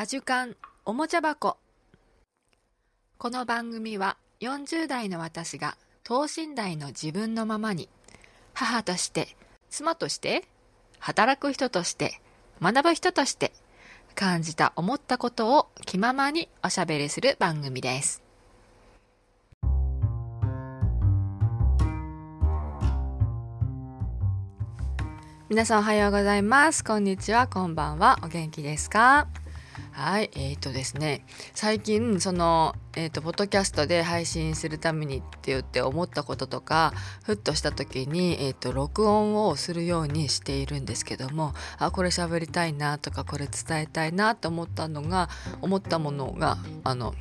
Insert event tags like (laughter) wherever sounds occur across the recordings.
アジュカンおもちゃ箱。この番組は40代の私が等身大の自分のままに母として妻として働く人として学ぶ人として感じた思ったことを気ままにおしゃべりする番組です。皆さんおはようございます。こんにちは。こんばんは。お元気ですか？はいえーとですね最近そのえーと、ポッドキャストで配信するためにって言って思ったこととかふっとした時に、えーと、録音をするようにしているんですけどもあこれ喋りたいなとかこれ伝えたいなと思ったのが思ったものがあの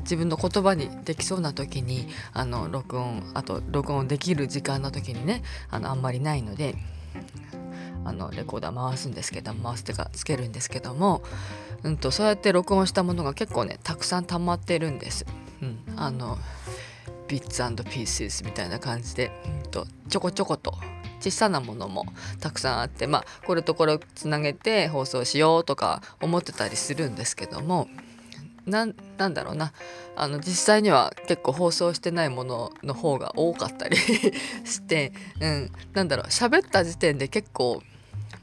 自分の言葉にできそうな時にあの録音あと録音できる時間の時にねあのあんまりないのであのレコーダー回すんですけど回すってかつけるんですけども、うんと、そうやって録音したものが結構ねたくさん溜まってるんです。うん、あのビッツピーススみたいな感じで、うんと、ちょこちょこと小さなものもたくさんあってまあこれとこれをつなげて放送しようとか思ってたりするんですけどもなんだろうな。あの実際には結構放送してないものの方が多かったり (laughs) して、うん、なんだろう喋った時点で結構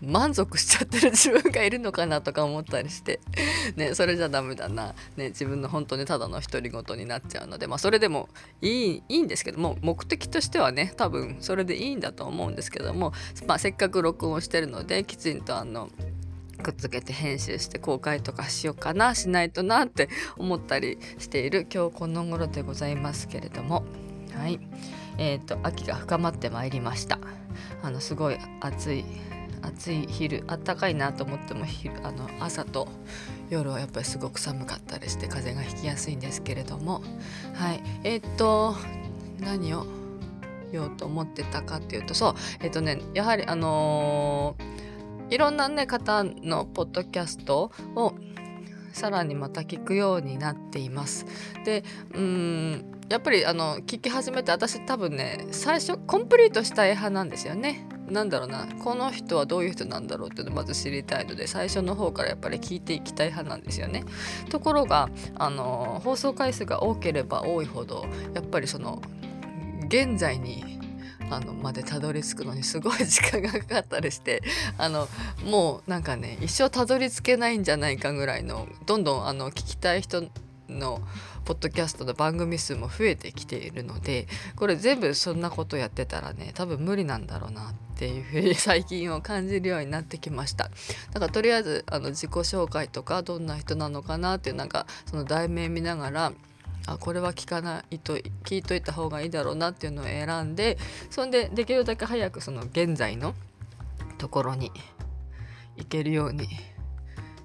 満足しちゃってる自分がいるのかなとか思ったりして。(laughs) ねそれじゃダメだな、ね、自分の本当にただの独り言になっちゃうので。まあそれでもいいいいんですけど。も目的としてはね多分それでいいんだと思うんですけども、まあ、せっかく録音してるのできちんとあのくっつけて編集して公開とかしようかな。しないとなって思ったりしている。今日この頃でございますけれども。はい。えーと、秋が深まってまいりました。あのすごい暑い暑い昼あったかいなと思っても昼あの朝と夜はやっぱりすごく寒かったりして風がひきやすいんですけれどもはいえー、っと何を言おうと思ってたかっていうとそうえー、っとねやはりあのー、いろんなね方のポッドキャストをさらにまた聞くようになっています。でうんやっぱりあの聞き始めて私多分ね最初コンプリートしたい派なんですよね。なんだろうなこの人はどういう人なんだろうっていうのをまず知りたいので最初の方からやっぱり聞いていきたい派なんですよね。ところがあの放送回数が多ければ多いほどやっぱりその現在にあのまでたどり着くのにすごい時間がかかったりしてあのもうなんかね一生たどり着けないんじゃないかぐらいのどんどんあの聞きたい人のポッドキャストの番組数も増えてきているのでこれ全部そんなことやってたらね多分無理なんだろうなっていうふうに (laughs) 最近を感じるようになってきました。だからとりあえずあの自己紹介とかどんな人なのかなっていうなんかその題名見ながらあこれは聞かないと聞いといた方がいいだろうなっていうのを選んでそんでできるだけ早くその現在のところに行けるように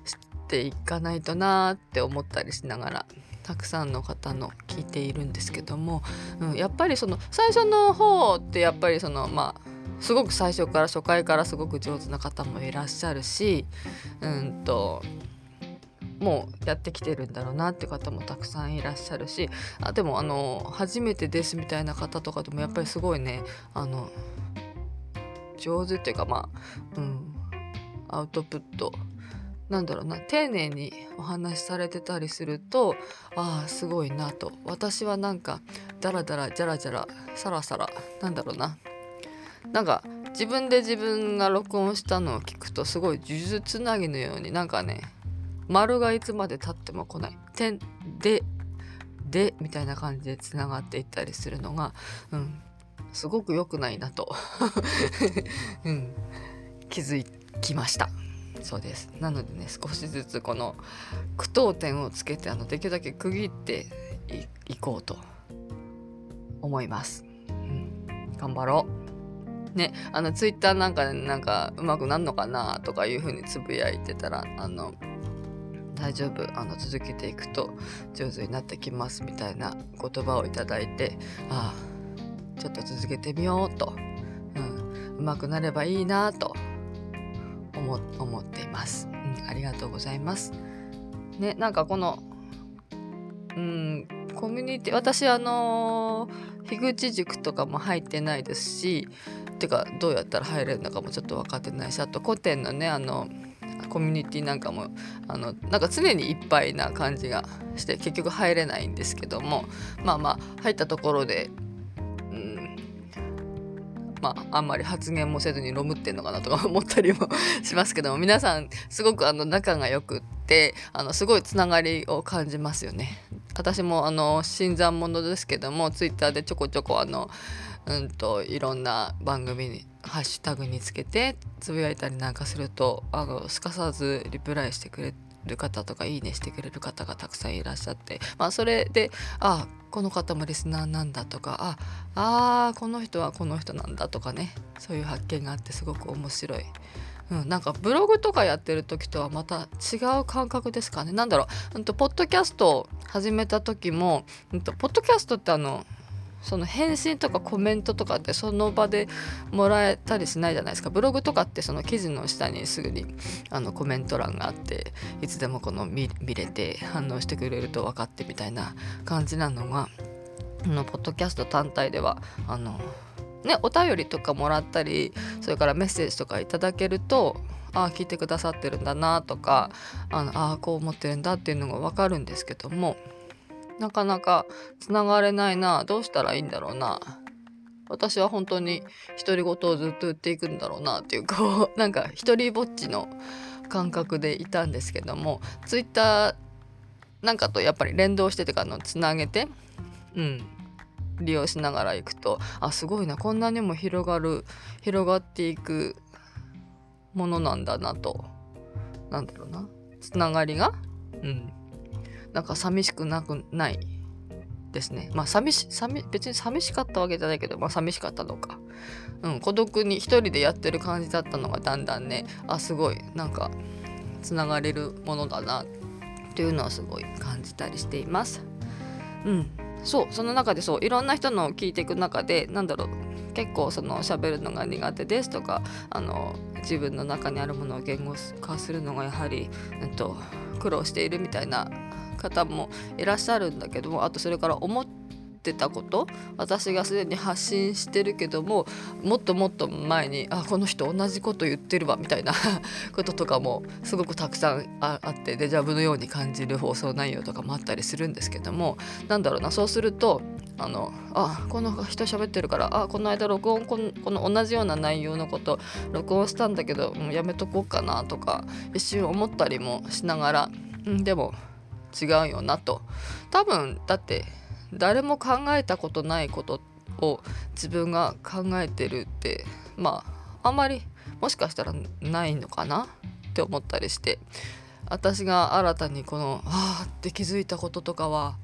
していかないとなって思ったりしながらたくさんの方の聞いているんですけども、うん、やっぱりその最初の方ってやっぱりそのまあすごく最初から初回からすごく上手な方もいらっしゃるしうんともうやってきてるんだろうなって方もたくさんいらっしゃるしあでもあの初めてですみたいな方とかでもやっぱりすごいねあの上手っていうかまあ、うん、アウトプットなんだろうな丁寧にお話しされてたりするとああすごいなと。私はなんかダラダラジャラジャラサラサラなんだろうな。なんか自分で自分が録音したのを聞くとすごい呪術つなぎのようになんかね丸がいつまで経っても来ない。点ででみたいな感じでつながっていったりするのが、うん、すごく良くないなと、(laughs) うん、気づきました。そうです。なのでね少しずつこの句読点をつけてあのできるだけ区切っていこうと思います、うん、頑張ろう。ねあのツイッターなんかでなんかうまくなんのかなとかいうふうにつぶやいてたらあの大丈夫。あの続けていくと上手になってきますみたいな言葉をいただいてああちょっと続けてみようと、うん、うまくなればいいなと。思思っています、うん。ありがとうございます。ね、なんかこの、うん、コミュニティ、私あの樋口塾とかも入ってないですし、てかどうやったら入れるのかもちょっと分かってないし、あと古典のね、あの、コミュニティなんかもあのなんか常にいっぱいな感じがして結局入れないんですけどもまあまあ入ったところでまあ、あんまり発言もせずにロムってんのかなとか思ったりもしますけども皆さんすごくあの仲が良くってあのすごいつながりを感じますよね。私もあの新参者ですけどもツイッターでちょこちょこあのうんといろんな番組にハッシュタグにつけてつぶやいたりなんかするとあのすかさずリプライしてくれる方とかいいねしてくれる方がたくさんいらっしゃって、まあ、それであこの方もリスナーなんだとかああこの人はこの人なんだとかねそういう発見があってすごく面白い。うん、なんかブログとかやってる時とはまた違う感覚ですかね。なんだろう、うんと、ポッドキャストを始めた時も、うんと、ポッドキャストってあのその返信とかコメントとかってその場でもらえたりしないじゃないですか。ブログとかってその記事の下にすぐにあのコメント欄があっていつでもこの見れて反応してくれると分かってみたいな感じなのがのポッドキャスト単体ではあのねお便りとかもらったりそれからメッセージとかいただけるとああ聞いてくださってるんだなとかあのあこう思ってるんだっていうのが分かるんですけどもなかなかつながれないな。どうしたらいいんだろうな。私は本当に独り言をずっと言っていくんだろうなっていうこう (laughs) なんか一人ぼっちの感覚でいたんですけどもツイッターなんかとやっぱり連動しててかのつなげてうん。利用しながら行くとあすごいなこんなにも広がる広がっていくものなんだなと。なんだろうな。つながりが？うん。なんか寂しくなくないですね。まあ寂し、寂、別に寂しかったわけじゃないけど、まあ寂しかったのか。うん、孤独に一人でやってる感じだったのがだんだんね、あ、すごい、なんか、つながれるものだな、っていうのはすごい感じたりしています。うん。そう、その中でそう、いろんな人のを聞いていく中で、なんだろう、結構その喋るのが苦手ですとかあの自分の中にあるものを言語化するのがやはり、えっと、苦労しているみたいな方もいらっしゃるんだけどもあとそれから思ってたこと私がすでに発信してるけどももっともっと前にあこの人同じこと言ってるわみたいな (laughs) こととかもすごくたくさんあってデジャブのように感じる放送内容とかもあったりするんですけどもなんだろうなそうするとあのあこの人喋ってるからあこの間録音ここの同じような内容のこと録音したんだけどもうやめとこうかなとか一瞬思ったりもしながら、うん、でも違うよなと。多分だって誰も考えたことないことを自分が考えてるってまああんまりもしかしたらないのかな？って思ったりして。私が新たにこのああって気づいたこととかは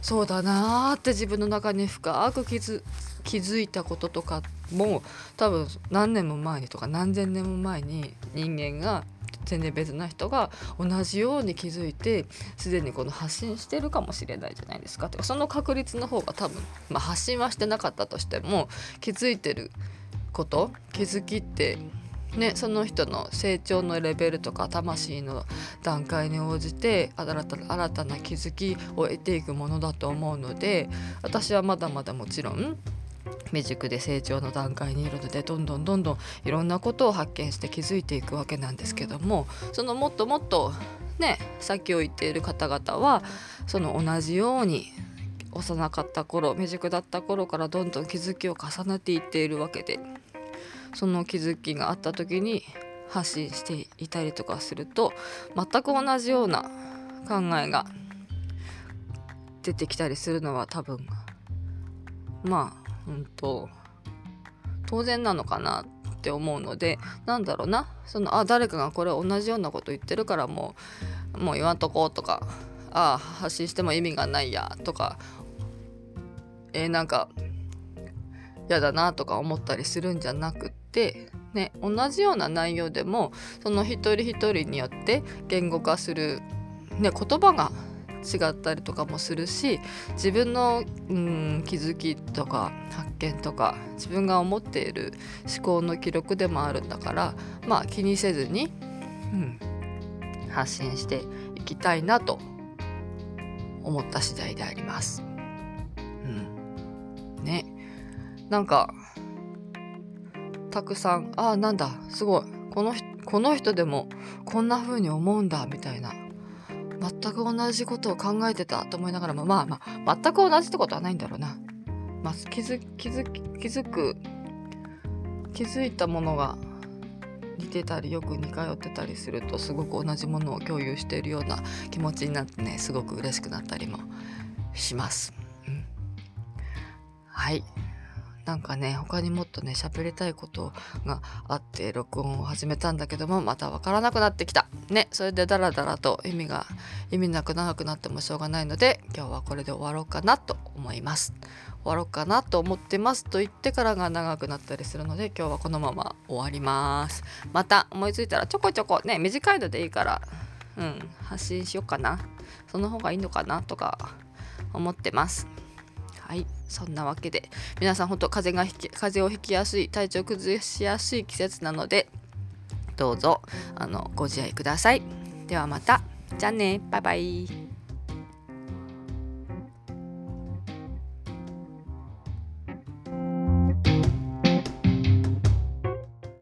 そうだなーって自分の中に深く気づ気づいたこととかも多分何年も前にとか何千年も前に人間が全然別な人が同じように気づいてすでにこの発信してるかもしれないじゃないですか。その確率の方が多分、まあ、発信はしてなかったとしても気づいてること気づきってね、その人の成長のレベルとか魂の段階に応じて新た新たな気づきを得ていくものだと思うので私はまだまだもちろん未熟で成長の段階にいるのでどんどんどんどんいろんなことを発見して気づいていくわけなんですけどもそのもっともっとね先を言っている方々はその同じように幼かった頃未熟だった頃からどんどん気づきを重ねていっているわけでその気づきがあった時に発信していたりとかすると全く同じような考えが出てきたりするのは多分まあうんと当然なのかなって思うのでなんだろうな。そのあ誰かがこれ同じようなこと言ってるからもうもう言わんとこうとかあ発信しても意味がないやとかえー、なんか嫌だなとか思ったりするんじゃなくってね同じような内容でもその一人一人によって言語化する、ね、言葉が違ったりとかもするし自分の、うん、気づきとか発見とか自分が思っている思考の記録でもあるんだからまあ気にせずに、うん、発信していきたいなと思った次第であります。うん、ね。なんかたくさんあなんだすごい。このこの人でもこんな風に思うんだみたいな全く同じことを考えてたと思いながらもまあまあ全く同じってことはないんだろうな。まあ、気づ気づ気づく気づいたものが似てたりよく似通ってたりするとすごく同じものを共有しているような気持ちになってねすごく嬉しくなったりもします。うん、はいなんかね他にもっとね喋りたいことがあって録音を始めたんだけどもまた分からなくなってきた。ねそれでダラダラと意味が意味なく長くなってもしょうがないので今日はこれで終わろうかなと思います。終わろうかなと思ってますと言ってからが長くなったりするので今日はこのまま終わります。また思いついたらちょこちょこね短いのでいいからうん発信しようかな。その方がいいのかなとか思ってます。はいそんなわけで皆さん本当風がひき風邪をひきやすい体調崩しやすい季節なのでどうぞあのご自愛ください。ではまた。じゃあね。バイバイ。